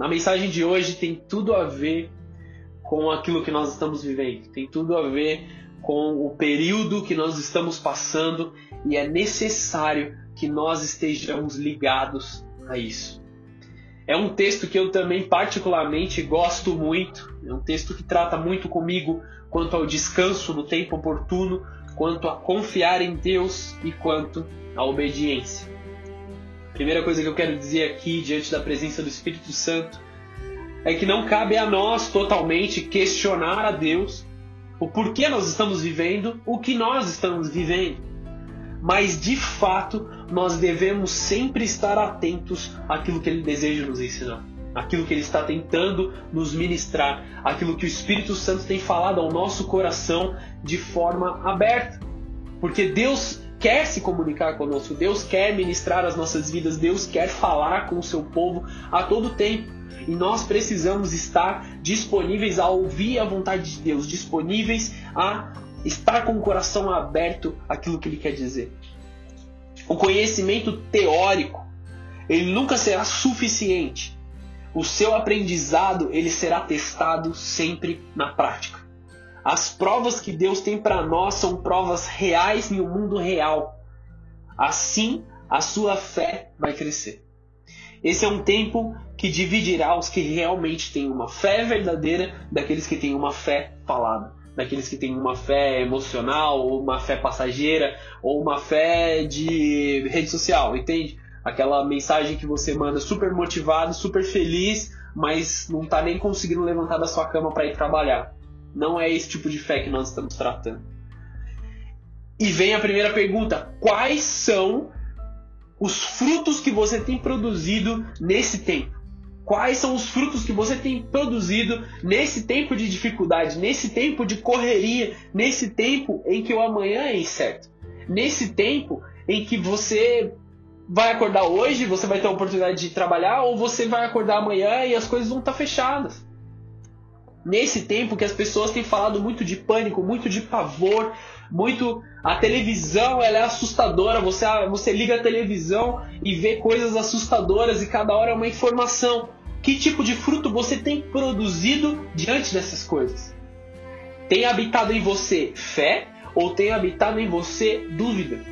A mensagem de hoje tem tudo a ver com aquilo que nós estamos vivendo, tem tudo a ver com o período que nós estamos passando e é necessário que nós estejamos ligados a isso. É um texto que eu também particularmente gosto muito, é um texto que trata muito comigo quanto ao descanso no tempo oportuno, quanto a confiar em Deus e quanto à obediência. Primeira coisa que eu quero dizer aqui diante da presença do Espírito Santo é que não cabe a nós totalmente questionar a Deus o porquê nós estamos vivendo o que nós estamos vivendo. Mas de fato, nós devemos sempre estar atentos àquilo que ele deseja nos ensinar, aquilo que ele está tentando nos ministrar, aquilo que o Espírito Santo tem falado ao nosso coração de forma aberta. Porque Deus quer se comunicar conosco, Deus quer ministrar as nossas vidas, Deus quer falar com o seu povo a todo tempo. E nós precisamos estar disponíveis a ouvir a vontade de Deus, disponíveis a estar com o coração aberto àquilo que ele quer dizer. O conhecimento teórico, ele nunca será suficiente. O seu aprendizado, ele será testado sempre na prática. As provas que Deus tem para nós são provas reais no mundo real. Assim, a sua fé vai crescer. Esse é um tempo que dividirá os que realmente têm uma fé verdadeira daqueles que têm uma fé falada, daqueles que têm uma fé emocional, ou uma fé passageira, ou uma fé de rede social, entende? Aquela mensagem que você manda super motivado, super feliz, mas não está nem conseguindo levantar da sua cama para ir trabalhar. Não é esse tipo de fé que nós estamos tratando. E vem a primeira pergunta: quais são os frutos que você tem produzido nesse tempo? Quais são os frutos que você tem produzido nesse tempo de dificuldade, nesse tempo de correria, nesse tempo em que o amanhã é incerto? Nesse tempo em que você vai acordar hoje, você vai ter a oportunidade de trabalhar, ou você vai acordar amanhã e as coisas vão estar fechadas. Nesse tempo que as pessoas têm falado muito de pânico, muito de pavor, muito a televisão ela é assustadora. Você você liga a televisão e vê coisas assustadoras e cada hora é uma informação. Que tipo de fruto você tem produzido diante dessas coisas? Tem habitado em você fé ou tem habitado em você dúvida?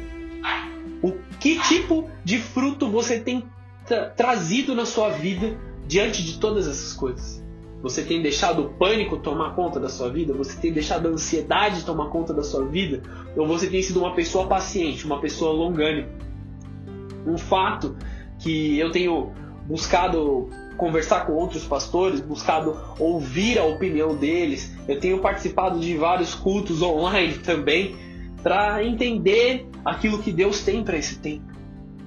O que tipo de fruto você tem tra trazido na sua vida diante de todas essas coisas? Você tem deixado o pânico tomar conta da sua vida? Você tem deixado a ansiedade tomar conta da sua vida? Ou você tem sido uma pessoa paciente, uma pessoa longânima? Um fato que eu tenho buscado conversar com outros pastores, buscado ouvir a opinião deles. Eu tenho participado de vários cultos online também para entender aquilo que Deus tem para esse tempo,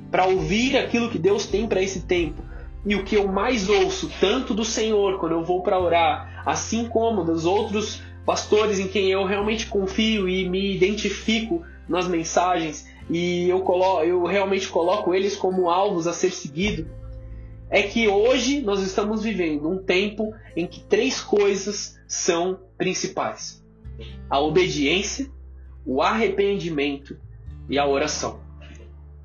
para ouvir aquilo que Deus tem para esse tempo. E o que eu mais ouço, tanto do Senhor quando eu vou para orar, assim como dos outros pastores em quem eu realmente confio e me identifico nas mensagens, e eu, colo eu realmente coloco eles como alvos a ser seguido, é que hoje nós estamos vivendo um tempo em que três coisas são principais: a obediência, o arrependimento e a oração.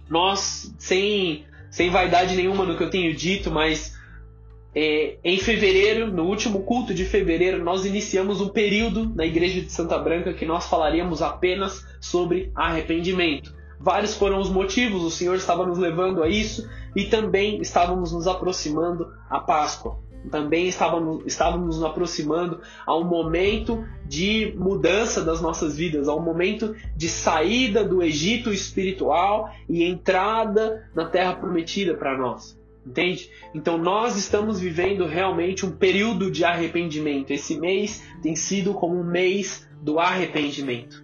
Nós, sem sem vaidade nenhuma no que eu tenho dito, mas é, em fevereiro, no último culto de fevereiro, nós iniciamos um período na igreja de Santa Branca que nós falaríamos apenas sobre arrependimento. Vários foram os motivos, o Senhor estava nos levando a isso e também estávamos nos aproximando à Páscoa também estávamos, estávamos nos aproximando a um momento de mudança das nossas vidas, a um momento de saída do Egito espiritual e entrada na terra prometida para nós. Entende? Então nós estamos vivendo realmente um período de arrependimento. Esse mês tem sido como um mês do arrependimento.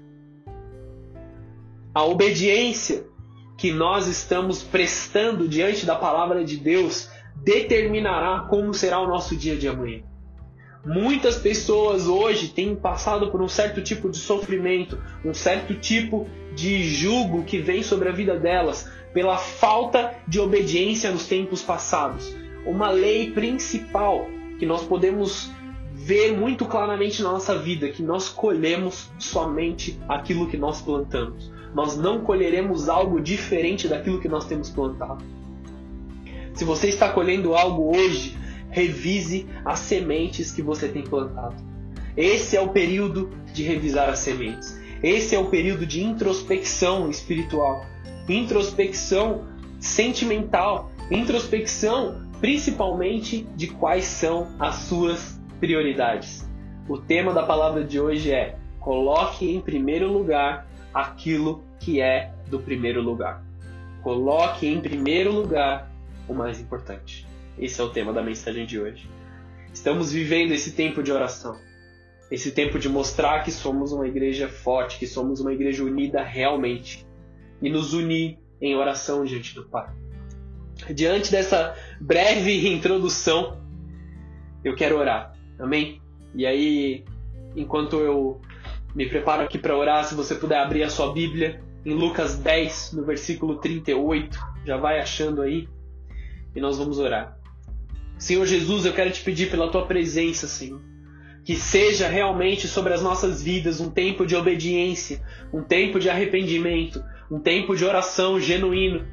A obediência que nós estamos prestando diante da palavra de Deus determinará como será o nosso dia de amanhã. Muitas pessoas hoje têm passado por um certo tipo de sofrimento, um certo tipo de jugo que vem sobre a vida delas pela falta de obediência nos tempos passados. Uma lei principal que nós podemos ver muito claramente na nossa vida que nós colhemos somente aquilo que nós plantamos. Nós não colheremos algo diferente daquilo que nós temos plantado. Se você está colhendo algo hoje revise as sementes que você tem plantado. Esse é o período de revisar as sementes. Esse é o período de introspecção espiritual, introspecção sentimental, introspecção principalmente de quais são as suas prioridades. O tema da palavra de hoje é: coloque em primeiro lugar aquilo que é do primeiro lugar. Coloque em primeiro lugar o mais importante. Esse é o tema da mensagem de hoje. Estamos vivendo esse tempo de oração. Esse tempo de mostrar que somos uma igreja forte, que somos uma igreja unida realmente. E nos unir em oração diante do Pai. Diante dessa breve introdução, eu quero orar. Amém? E aí, enquanto eu me preparo aqui para orar, se você puder abrir a sua Bíblia em Lucas 10, no versículo 38, já vai achando aí, e nós vamos orar. Senhor Jesus, eu quero te pedir pela tua presença, Senhor. Que seja realmente sobre as nossas vidas um tempo de obediência, um tempo de arrependimento, um tempo de oração genuíno.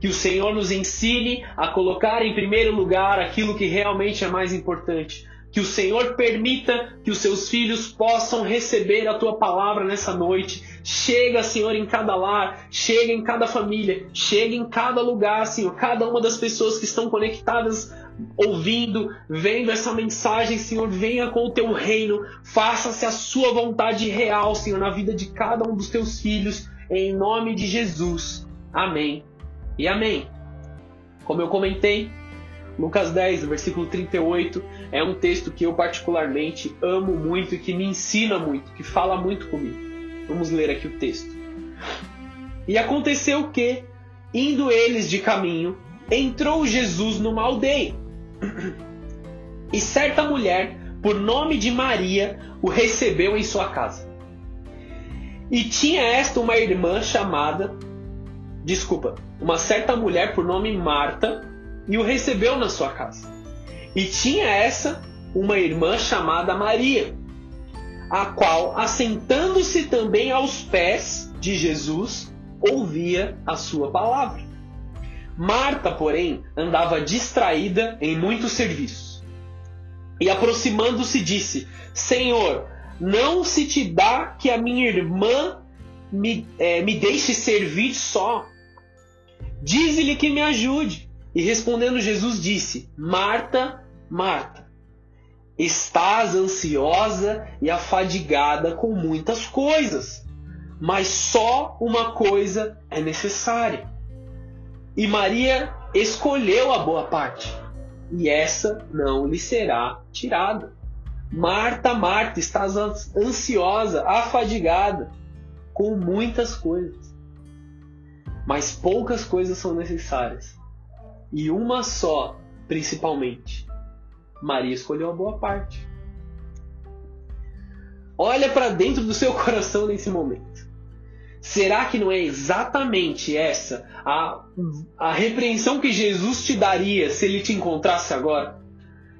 Que o Senhor nos ensine a colocar em primeiro lugar aquilo que realmente é mais importante. Que o Senhor permita que os seus filhos possam receber a tua palavra nessa noite. Chega, Senhor, em cada lar, chega em cada família, chega em cada lugar, Senhor, cada uma das pessoas que estão conectadas ouvindo, vendo essa mensagem, Senhor, venha com o teu reino, faça-se a sua vontade real, Senhor, na vida de cada um dos teus filhos, em nome de Jesus. Amém e amém. Como eu comentei, Lucas 10, versículo 38, é um texto que eu particularmente amo muito e que me ensina muito, que fala muito comigo. Vamos ler aqui o texto. E aconteceu que, indo eles de caminho, entrou Jesus numa aldeia. E certa mulher, por nome de Maria, o recebeu em sua casa. E tinha esta uma irmã chamada, desculpa, uma certa mulher por nome Marta, e o recebeu na sua casa. E tinha essa uma irmã chamada Maria, a qual, assentando-se também aos pés de Jesus, ouvia a sua palavra. Marta, porém, andava distraída em muitos serviços. E aproximando-se, disse: Senhor, não se te dá que a minha irmã me, é, me deixe servir só. Dize-lhe que me ajude. E respondendo Jesus disse: Marta, Marta, estás ansiosa e afadigada com muitas coisas, mas só uma coisa é necessária. E Maria escolheu a boa parte, e essa não lhe será tirada. Marta, Marta, estás ansiosa, afadigada com muitas coisas, mas poucas coisas são necessárias e uma só, principalmente. Maria escolheu a boa parte. Olha para dentro do seu coração nesse momento. Será que não é exatamente essa a, a repreensão que Jesus te daria se ele te encontrasse agora?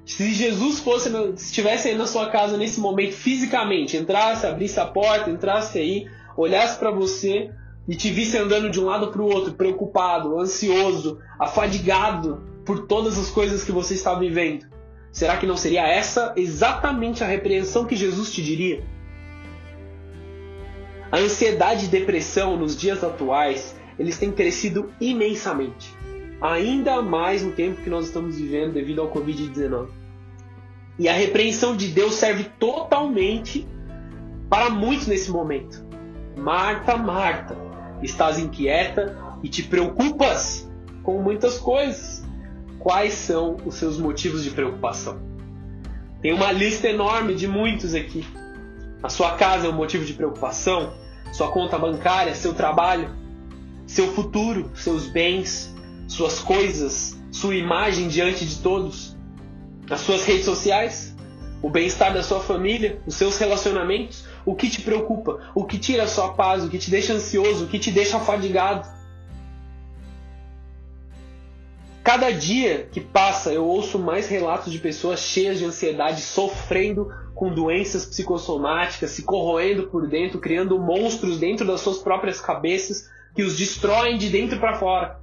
Se Jesus fosse, estivesse aí na sua casa nesse momento fisicamente, entrasse, abrisse a porta, entrasse aí, olhasse para você, e te visse andando de um lado para o outro, preocupado, ansioso, afadigado por todas as coisas que você está vivendo, será que não seria essa exatamente a repreensão que Jesus te diria? A ansiedade e depressão nos dias atuais, eles têm crescido imensamente. Ainda mais no tempo que nós estamos vivendo devido ao Covid-19. E a repreensão de Deus serve totalmente para muitos nesse momento. Marta, Marta, estás inquieta e te preocupas com muitas coisas. Quais são os seus motivos de preocupação? Tem uma lista enorme de muitos aqui. A sua casa é um motivo de preocupação, sua conta bancária, seu trabalho, seu futuro, seus bens, suas coisas, sua imagem diante de todos, as suas redes sociais, o bem-estar da sua família, os seus relacionamentos, o que te preocupa, o que tira a sua paz, o que te deixa ansioso, o que te deixa fadigado. Cada dia que passa, eu ouço mais relatos de pessoas cheias de ansiedade, sofrendo com doenças psicossomáticas, se corroendo por dentro, criando monstros dentro das suas próprias cabeças que os destroem de dentro para fora.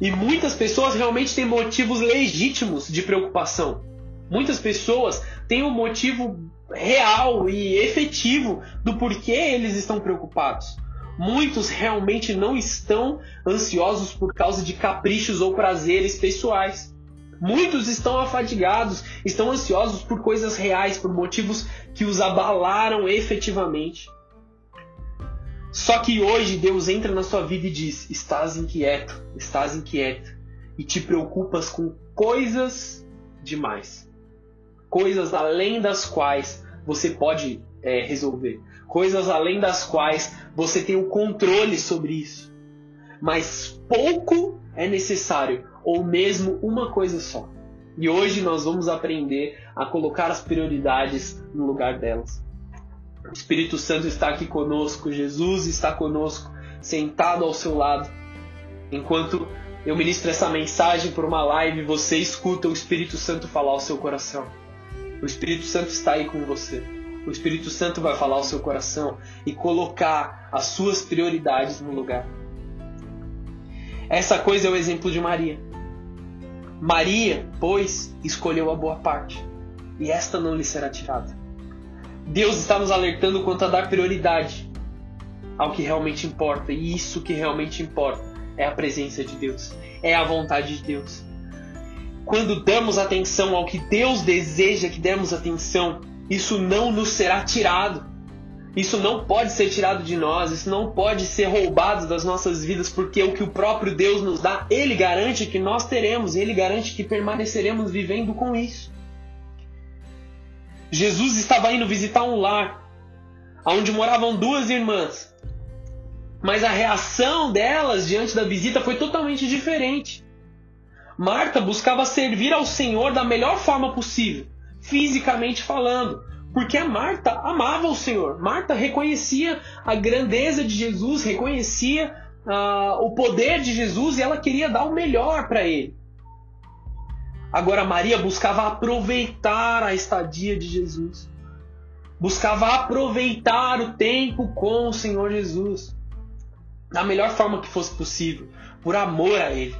E muitas pessoas realmente têm motivos legítimos de preocupação. Muitas pessoas têm um motivo real e efetivo do porquê eles estão preocupados. Muitos realmente não estão ansiosos por causa de caprichos ou prazeres pessoais. Muitos estão afadigados, estão ansiosos por coisas reais, por motivos que os abalaram efetivamente. Só que hoje Deus entra na sua vida e diz: estás inquieto, estás inquieto e te preocupas com coisas demais, coisas além das quais você pode é, resolver, coisas além das quais você tem o controle sobre isso. Mas pouco é necessário, ou mesmo uma coisa só. E hoje nós vamos aprender a colocar as prioridades no lugar delas. O Espírito Santo está aqui conosco, Jesus está conosco, sentado ao seu lado. Enquanto eu ministro essa mensagem por uma live, você escuta o Espírito Santo falar ao seu coração. O Espírito Santo está aí com você. O Espírito Santo vai falar ao seu coração e colocar as suas prioridades no lugar. Essa coisa é o exemplo de Maria. Maria, pois, escolheu a boa parte, e esta não lhe será tirada. Deus está nos alertando quanto a dar prioridade ao que realmente importa, e isso que realmente importa é a presença de Deus, é a vontade de Deus. Quando damos atenção ao que Deus deseja que demos atenção, isso não nos será tirado. Isso não pode ser tirado de nós, isso não pode ser roubado das nossas vidas, porque o que o próprio Deus nos dá, Ele garante que nós teremos, Ele garante que permaneceremos vivendo com isso. Jesus estava indo visitar um lar, onde moravam duas irmãs, mas a reação delas diante da visita foi totalmente diferente. Marta buscava servir ao Senhor da melhor forma possível, fisicamente falando, porque a Marta amava o Senhor. Marta reconhecia a grandeza de Jesus, reconhecia uh, o poder de Jesus e ela queria dar o melhor para ele. Agora Maria buscava aproveitar a estadia de Jesus. Buscava aproveitar o tempo com o Senhor Jesus da melhor forma que fosse possível, por amor a ele.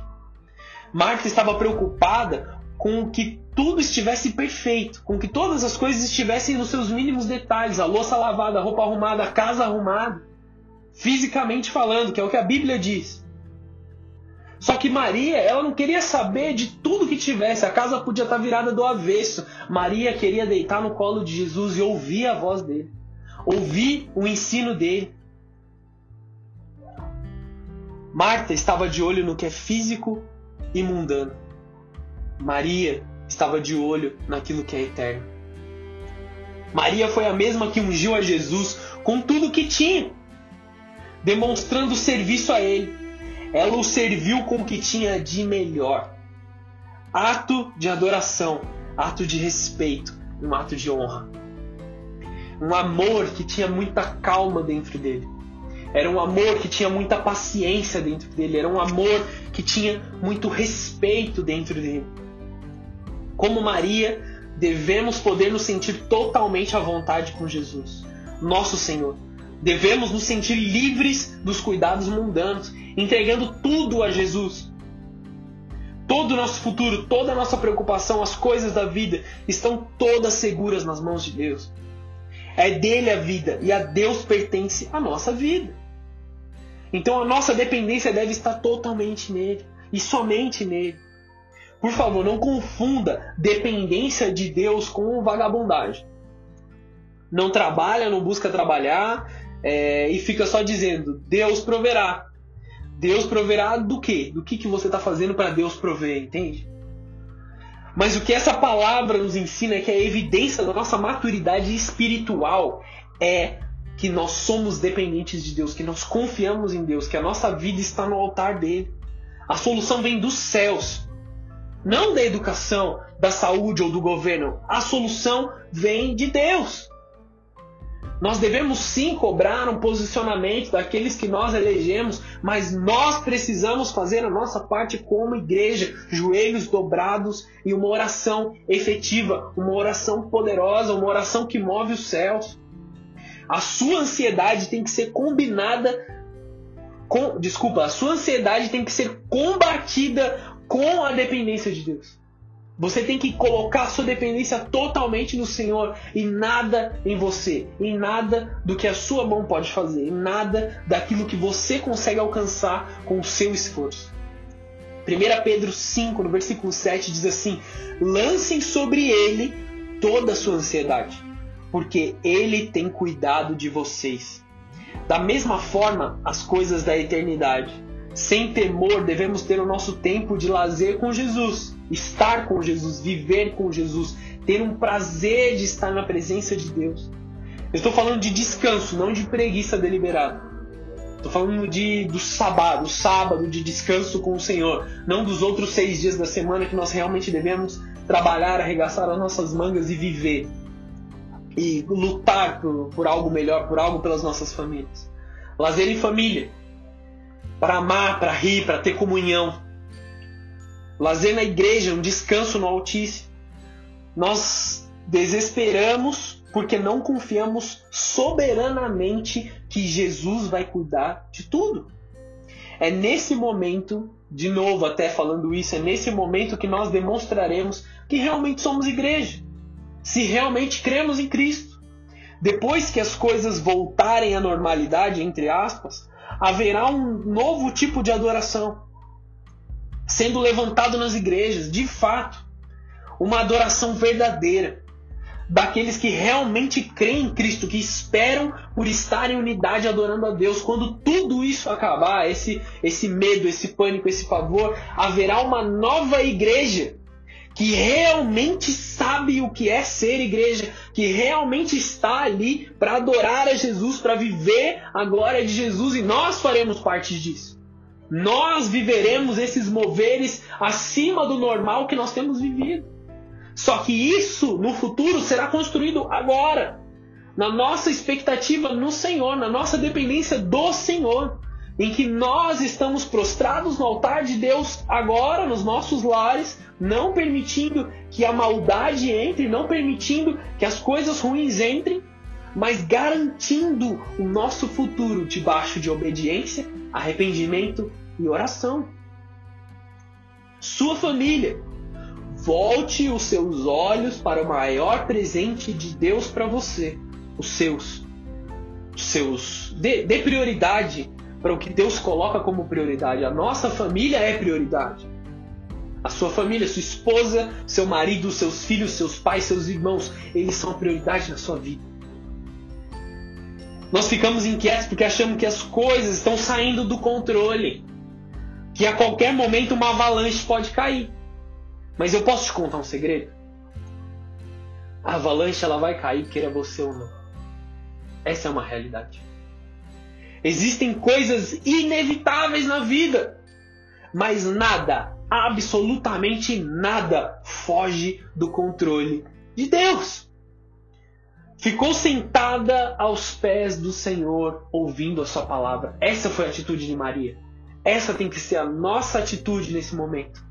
Marta estava preocupada com que tudo estivesse perfeito, com que todas as coisas estivessem nos seus mínimos detalhes, a louça lavada, a roupa arrumada, a casa arrumada, fisicamente falando, que é o que a Bíblia diz. Só que Maria, ela não queria saber de tudo que tivesse, a casa podia estar virada do avesso. Maria queria deitar no colo de Jesus e ouvir a voz dele, ouvir o ensino dele. Marta estava de olho no que é físico e. Maria estava de olho naquilo que é eterno. Maria foi a mesma que ungiu a Jesus com tudo que tinha, demonstrando serviço a ele. Ela o serviu com o que tinha de melhor. Ato de adoração, ato de respeito, um ato de honra. Um amor que tinha muita calma dentro dele. Era um amor que tinha muita paciência dentro dele. Era um amor que tinha muito respeito dentro dele como Maria, devemos poder nos sentir totalmente à vontade com Jesus, nosso Senhor. Devemos nos sentir livres dos cuidados mundanos, entregando tudo a Jesus. Todo o nosso futuro, toda a nossa preocupação, as coisas da vida estão todas seguras nas mãos de Deus. É dele a vida e a Deus pertence a nossa vida. Então a nossa dependência deve estar totalmente nele e somente nele. Por favor, não confunda dependência de Deus com vagabundagem. Não trabalha, não busca trabalhar é, e fica só dizendo Deus proverá. Deus proverá do quê? Do que, que você está fazendo para Deus prover, entende? Mas o que essa palavra nos ensina é que a evidência da nossa maturidade espiritual é que nós somos dependentes de Deus, que nós confiamos em Deus, que a nossa vida está no altar dele. A solução vem dos céus não da educação, da saúde ou do governo. A solução vem de Deus. Nós devemos sim cobrar um posicionamento daqueles que nós elegemos, mas nós precisamos fazer a nossa parte como igreja, joelhos dobrados e uma oração efetiva, uma oração poderosa, uma oração que move os céus. A sua ansiedade tem que ser combinada com, desculpa, a sua ansiedade tem que ser combatida com a dependência de Deus. Você tem que colocar sua dependência totalmente no Senhor e nada em você, em nada do que a sua mão pode fazer, em nada daquilo que você consegue alcançar com o seu esforço. 1 Pedro 5, no versículo 7, diz assim: Lancem sobre ele toda a sua ansiedade, porque ele tem cuidado de vocês. Da mesma forma, as coisas da eternidade. Sem temor, devemos ter o nosso tempo de lazer com Jesus, estar com Jesus, viver com Jesus, ter um prazer de estar na presença de Deus. Eu estou falando de descanso, não de preguiça deliberada. Estou falando de, do sábado, sábado de descanso com o Senhor, não dos outros seis dias da semana que nós realmente devemos trabalhar, arregaçar as nossas mangas e viver e lutar por, por algo melhor, por algo pelas nossas famílias. Lazer em família, para amar, para rir, para ter comunhão. Lazer na igreja, um descanso no Altíssimo. Nós desesperamos porque não confiamos soberanamente que Jesus vai cuidar de tudo. É nesse momento, de novo, até falando isso, é nesse momento que nós demonstraremos que realmente somos igreja se realmente cremos em Cristo. Depois que as coisas voltarem à normalidade, entre aspas, haverá um novo tipo de adoração sendo levantado nas igrejas, de fato, uma adoração verdadeira daqueles que realmente creem em Cristo, que esperam por estar em unidade adorando a Deus. Quando tudo isso acabar, esse esse medo, esse pânico, esse pavor, haverá uma nova igreja que realmente sabe o que é ser igreja, que realmente está ali para adorar a Jesus, para viver a glória de Jesus e nós faremos parte disso. Nós viveremos esses moveres acima do normal que nós temos vivido. Só que isso no futuro será construído agora, na nossa expectativa no Senhor, na nossa dependência do Senhor em que nós estamos prostrados no altar de Deus agora, nos nossos lares, não permitindo que a maldade entre, não permitindo que as coisas ruins entrem, mas garantindo o nosso futuro debaixo de obediência, arrependimento e oração. Sua família, volte os seus olhos para o maior presente de Deus para você, os seus. Os seus. Dê, dê prioridade para o que Deus coloca como prioridade. A nossa família é prioridade. A sua família, sua esposa, seu marido, seus filhos, seus pais, seus irmãos, eles são prioridade na sua vida. Nós ficamos inquietos porque achamos que as coisas estão saindo do controle. Que a qualquer momento uma avalanche pode cair. Mas eu posso te contar um segredo? A avalanche ela vai cair, queira você ou não. Essa é uma realidade. Existem coisas inevitáveis na vida, mas nada, absolutamente nada, foge do controle de Deus. Ficou sentada aos pés do Senhor, ouvindo a Sua palavra. Essa foi a atitude de Maria. Essa tem que ser a nossa atitude nesse momento.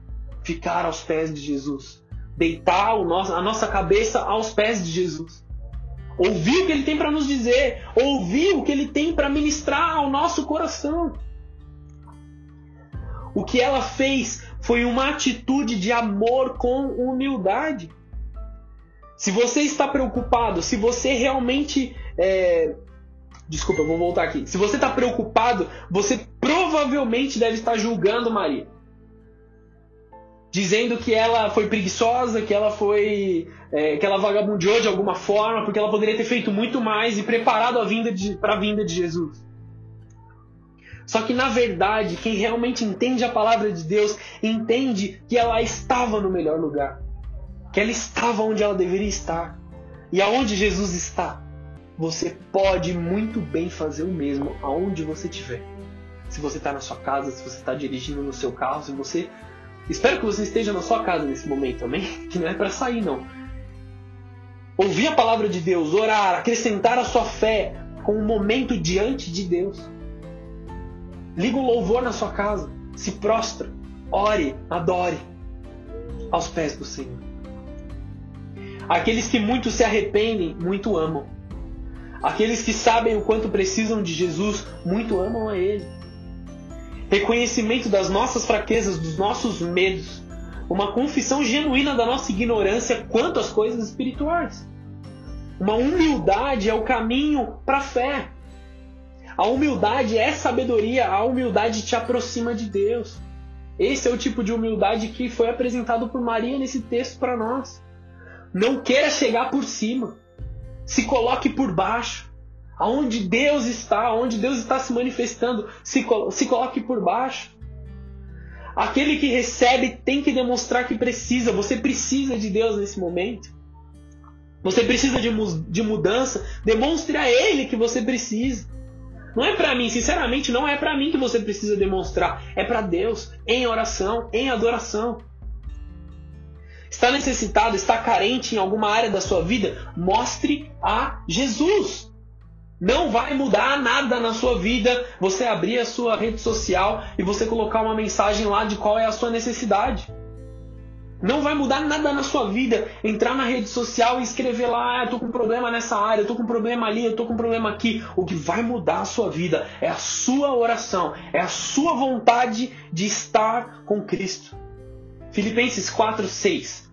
Ficar aos pés de Jesus. Deitar a nossa cabeça aos pés de Jesus ouvir o que ele tem para nos dizer, ouvir o que ele tem para ministrar ao nosso coração. O que ela fez foi uma atitude de amor com humildade. Se você está preocupado, se você realmente. É... Desculpa, eu vou voltar aqui. Se você está preocupado, você provavelmente deve estar julgando Maria dizendo que ela foi preguiçosa, que ela foi. É, que ela vagabundeou de alguma forma, porque ela poderia ter feito muito mais e preparado a vinda para a vinda de Jesus. Só que na verdade, quem realmente entende a palavra de Deus entende que ela estava no melhor lugar, que ela estava onde ela deveria estar. E aonde Jesus está, você pode muito bem fazer o mesmo aonde você estiver. Se você está na sua casa, se você está dirigindo no seu carro, se você Espero que você esteja na sua casa nesse momento também, que não é para sair não. Ouvir a palavra de Deus, orar, acrescentar a sua fé com um momento diante de Deus. Liga o louvor na sua casa, se prostra, ore, adore aos pés do Senhor. Aqueles que muito se arrependem, muito amam. Aqueles que sabem o quanto precisam de Jesus, muito amam a Ele. Reconhecimento das nossas fraquezas, dos nossos medos, uma confissão genuína da nossa ignorância quanto às coisas espirituais. Uma humildade é o caminho para a fé. A humildade é sabedoria, a humildade te aproxima de Deus. Esse é o tipo de humildade que foi apresentado por Maria nesse texto para nós. Não queira chegar por cima. Se coloque por baixo. Aonde Deus está, onde Deus está se manifestando, se, se coloque por baixo. Aquele que recebe tem que demonstrar que precisa. Você precisa de Deus nesse momento. Você precisa de, de mudança. Demonstre a Ele que você precisa. Não é para mim, sinceramente, não é para mim que você precisa demonstrar. É para Deus, em oração, em adoração. Está necessitado, está carente em alguma área da sua vida? Mostre a Jesus. Não vai mudar nada na sua vida você abrir a sua rede social e você colocar uma mensagem lá de qual é a sua necessidade. Não vai mudar nada na sua vida entrar na rede social e escrever lá, ah, eu tô com problema nessa área, eu tô com problema ali, eu tô com problema aqui. O que vai mudar a sua vida é a sua oração, é a sua vontade de estar com Cristo. Filipenses 4, 6.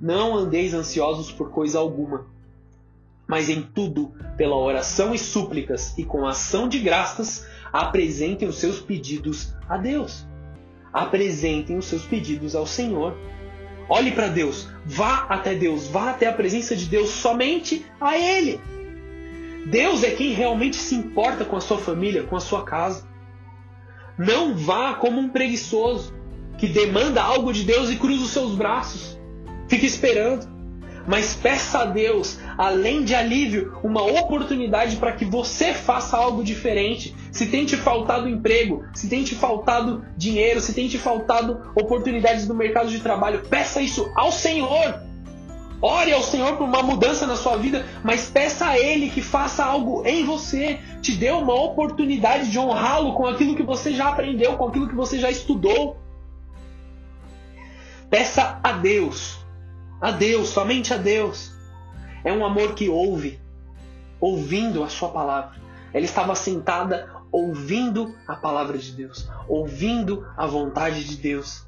Não andeis ansiosos por coisa alguma, mas em tudo, pela oração e súplicas e com ação de graças, apresentem os seus pedidos a Deus. Apresentem os seus pedidos ao Senhor. Olhe para Deus, vá até Deus, vá até a presença de Deus somente a Ele. Deus é quem realmente se importa com a sua família, com a sua casa. Não vá como um preguiçoso que demanda algo de Deus e cruza os seus braços. Fique esperando. Mas peça a Deus, além de alívio, uma oportunidade para que você faça algo diferente. Se tem te faltado emprego, se tem te faltado dinheiro, se tem te faltado oportunidades no mercado de trabalho, peça isso ao Senhor. Ore ao Senhor por uma mudança na sua vida, mas peça a Ele que faça algo em você. Te dê uma oportunidade de honrá-lo com aquilo que você já aprendeu, com aquilo que você já estudou. Peça a Deus a Deus, somente a Deus. É um amor que ouve, ouvindo a sua palavra. Ela estava sentada ouvindo a palavra de Deus, ouvindo a vontade de Deus,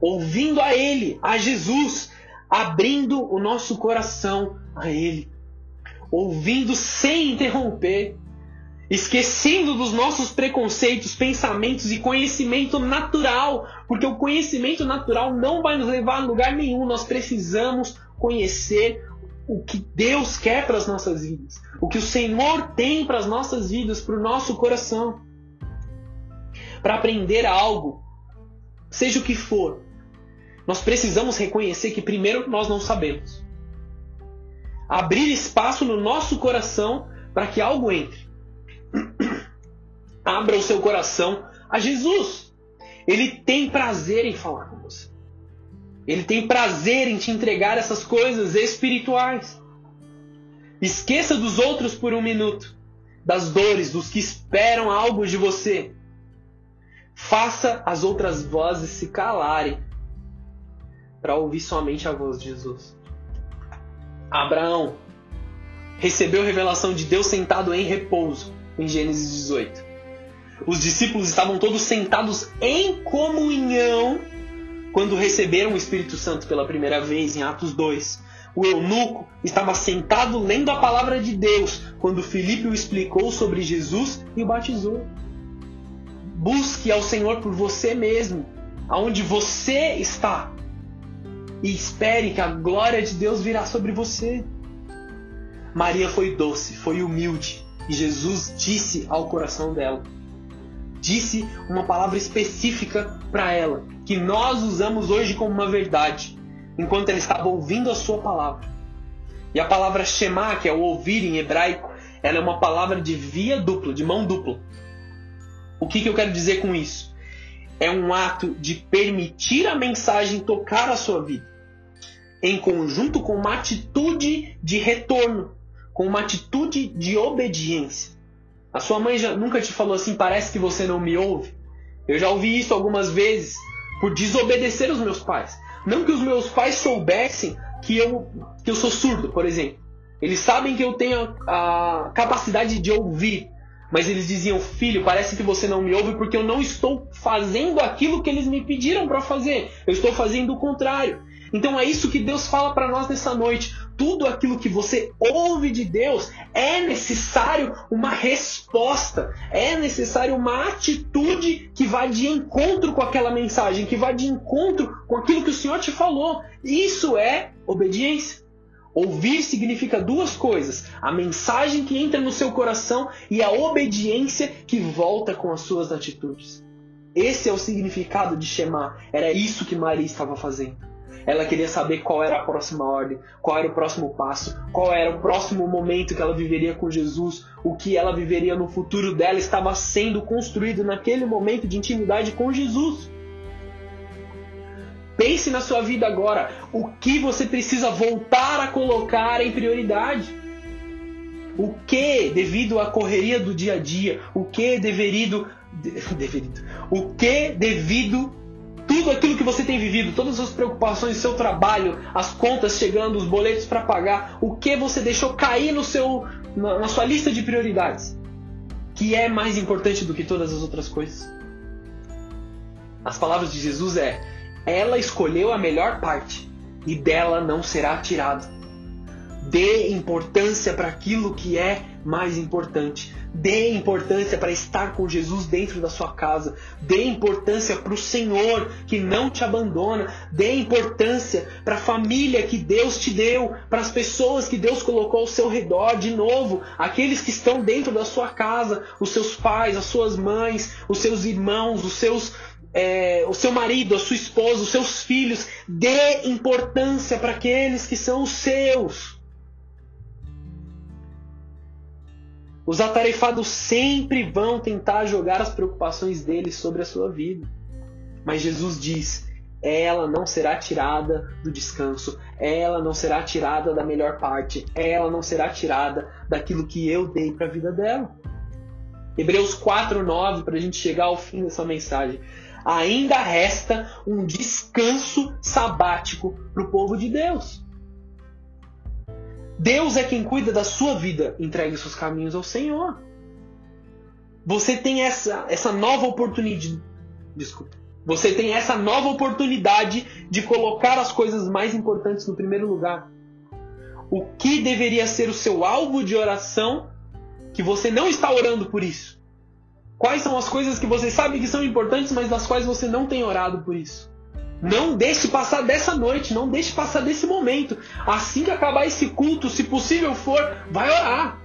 ouvindo a Ele, a Jesus, abrindo o nosso coração a Ele, ouvindo sem interromper, esquecendo dos nossos preconceitos, pensamentos e conhecimento natural, porque o conhecimento natural não vai nos levar a lugar nenhum. Nós precisamos conhecer o que Deus quer para as nossas vidas, o que o Senhor tem para as nossas vidas, para o nosso coração. Para aprender algo, seja o que for, nós precisamos reconhecer que primeiro nós não sabemos. Abrir espaço no nosso coração para que algo entre. Abra o seu coração a Jesus. Ele tem prazer em falar com você. Ele tem prazer em te entregar essas coisas espirituais. Esqueça dos outros por um minuto, das dores, dos que esperam algo de você. Faça as outras vozes se calarem para ouvir somente a voz de Jesus. Abraão recebeu revelação de Deus sentado em repouso em Gênesis 18. Os discípulos estavam todos sentados em comunhão quando receberam o Espírito Santo pela primeira vez em Atos 2. O eunuco estava sentado lendo a palavra de Deus quando Filipe o explicou sobre Jesus e o batizou. Busque ao Senhor por você mesmo, aonde você está, e espere que a glória de Deus virá sobre você. Maria foi doce, foi humilde, e Jesus disse ao coração dela. Disse uma palavra específica para ela, que nós usamos hoje como uma verdade, enquanto ela estava ouvindo a sua palavra. E a palavra Shema, que é o ouvir em hebraico, ela é uma palavra de via dupla, de mão dupla. O que, que eu quero dizer com isso? É um ato de permitir a mensagem tocar a sua vida, em conjunto com uma atitude de retorno com uma atitude de obediência. A sua mãe já nunca te falou assim, parece que você não me ouve? Eu já ouvi isso algumas vezes por desobedecer os meus pais. Não que os meus pais soubessem que eu, que eu sou surdo, por exemplo. Eles sabem que eu tenho a capacidade de ouvir, Mas eles diziam: Filho, parece que você não me ouve porque eu não estou fazendo aquilo que eles me pediram para fazer. Eu estou fazendo o contrário. Então é isso que Deus fala para nós nessa noite. Tudo aquilo que você ouve de Deus é necessário uma resposta, é necessário uma atitude que vá de encontro com aquela mensagem, que vá de encontro com aquilo que o Senhor te falou. Isso é obediência. Ouvir significa duas coisas: a mensagem que entra no seu coração e a obediência que volta com as suas atitudes. Esse é o significado de Shema. Era isso que Maria estava fazendo. Ela queria saber qual era a próxima ordem, qual era o próximo passo, qual era o próximo momento que ela viveria com Jesus, o que ela viveria no futuro dela estava sendo construído naquele momento de intimidade com Jesus. Pense na sua vida agora. O que você precisa voltar a colocar em prioridade? O que, devido à correria do dia a dia, o que devido, devido, o que devido tudo aquilo que você tem vivido, todas as preocupações, seu trabalho, as contas chegando, os boletos para pagar, o que você deixou cair no seu, na, na sua lista de prioridades, que é mais importante do que todas as outras coisas. As palavras de Jesus é: ela escolheu a melhor parte e dela não será tirado. Dê importância para aquilo que é mais importante. Dê importância para estar com Jesus dentro da sua casa. Dê importância para o Senhor que não te abandona. Dê importância para a família que Deus te deu, para as pessoas que Deus colocou ao seu redor. De novo, aqueles que estão dentro da sua casa, os seus pais, as suas mães, os seus irmãos, os seus é, o seu marido, a sua esposa, os seus filhos. Dê importância para aqueles que são os seus. Os atarefados sempre vão tentar jogar as preocupações deles sobre a sua vida. Mas Jesus diz: ela não será tirada do descanso, ela não será tirada da melhor parte, ela não será tirada daquilo que eu dei para a vida dela. Hebreus 4:9 para a gente chegar ao fim dessa mensagem ainda resta um descanso sabático para o povo de Deus. Deus é quem cuida da sua vida, entregue seus caminhos ao Senhor. Você tem essa, essa nova oportunidade. Desculpa. Você tem essa nova oportunidade de colocar as coisas mais importantes no primeiro lugar. O que deveria ser o seu alvo de oração que você não está orando por isso? Quais são as coisas que você sabe que são importantes, mas das quais você não tem orado por isso? Não deixe passar dessa noite, não deixe passar desse momento. Assim que acabar esse culto, se possível for, vai orar.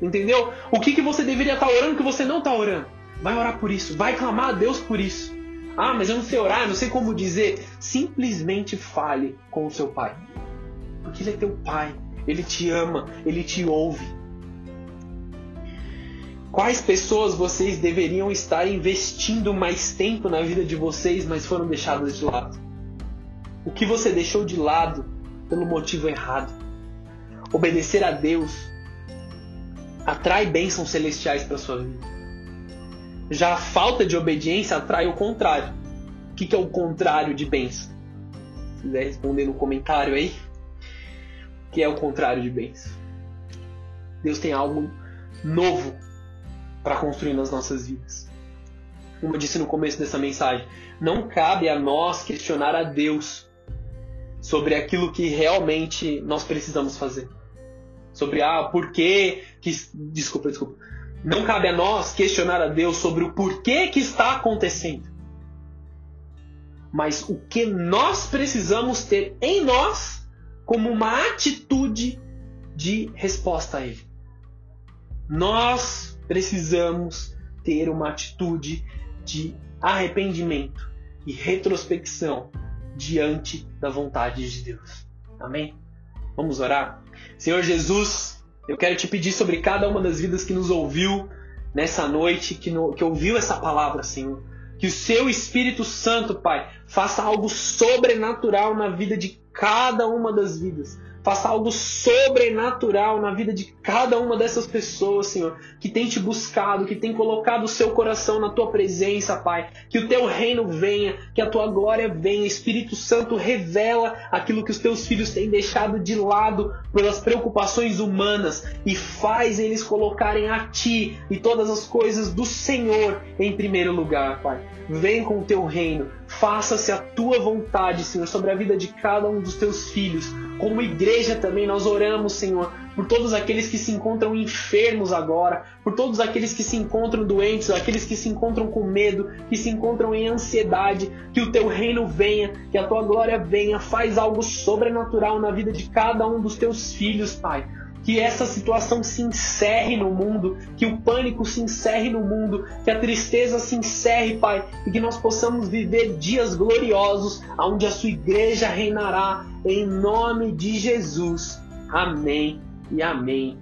Entendeu? O que, que você deveria estar orando que você não está orando? Vai orar por isso, vai clamar a Deus por isso. Ah, mas eu não sei orar, não sei como dizer. Simplesmente fale com o seu pai. Porque ele é teu pai, ele te ama, ele te ouve. Quais pessoas vocês deveriam estar investindo mais tempo na vida de vocês, mas foram deixadas de lado? O que você deixou de lado pelo motivo errado? Obedecer a Deus atrai bênçãos celestiais para sua vida. Já a falta de obediência atrai o contrário. O que é o contrário de bênção? Se quiser responder no comentário aí. O que é o contrário de bênção? Deus tem algo novo para construir nas nossas vidas. Como eu disse no começo dessa mensagem, não cabe a nós questionar a Deus sobre aquilo que realmente nós precisamos fazer. Sobre ah, por que desculpa, desculpa. Não cabe a nós questionar a Deus sobre o porquê que está acontecendo. Mas o que nós precisamos ter em nós como uma atitude de resposta a ele. Nós precisamos ter uma atitude de arrependimento e retrospecção diante da vontade de Deus. Amém? Vamos orar? Senhor Jesus, eu quero te pedir sobre cada uma das vidas que nos ouviu nessa noite, que, no, que ouviu essa palavra, Senhor. Que o seu Espírito Santo, Pai, faça algo sobrenatural na vida de cada uma das vidas Faça algo sobrenatural na vida de cada uma dessas pessoas, Senhor, que tem te buscado, que tem colocado o seu coração na tua presença, Pai. Que o teu reino venha, que a tua glória venha. Espírito Santo revela aquilo que os teus filhos têm deixado de lado pelas preocupações humanas e faz eles colocarem a ti e todas as coisas do Senhor em primeiro lugar, Pai. Vem com o teu reino, faça-se a tua vontade, Senhor, sobre a vida de cada um dos teus filhos. Como igreja também nós oramos, Senhor, por todos aqueles que se encontram enfermos agora, por todos aqueles que se encontram doentes, aqueles que se encontram com medo, que se encontram em ansiedade, que o teu reino venha, que a tua glória venha, faz algo sobrenatural na vida de cada um dos teus filhos, Pai que essa situação se encerre no mundo, que o pânico se encerre no mundo, que a tristeza se encerre, Pai, e que nós possamos viver dias gloriosos, onde a sua igreja reinará, em nome de Jesus. Amém e amém.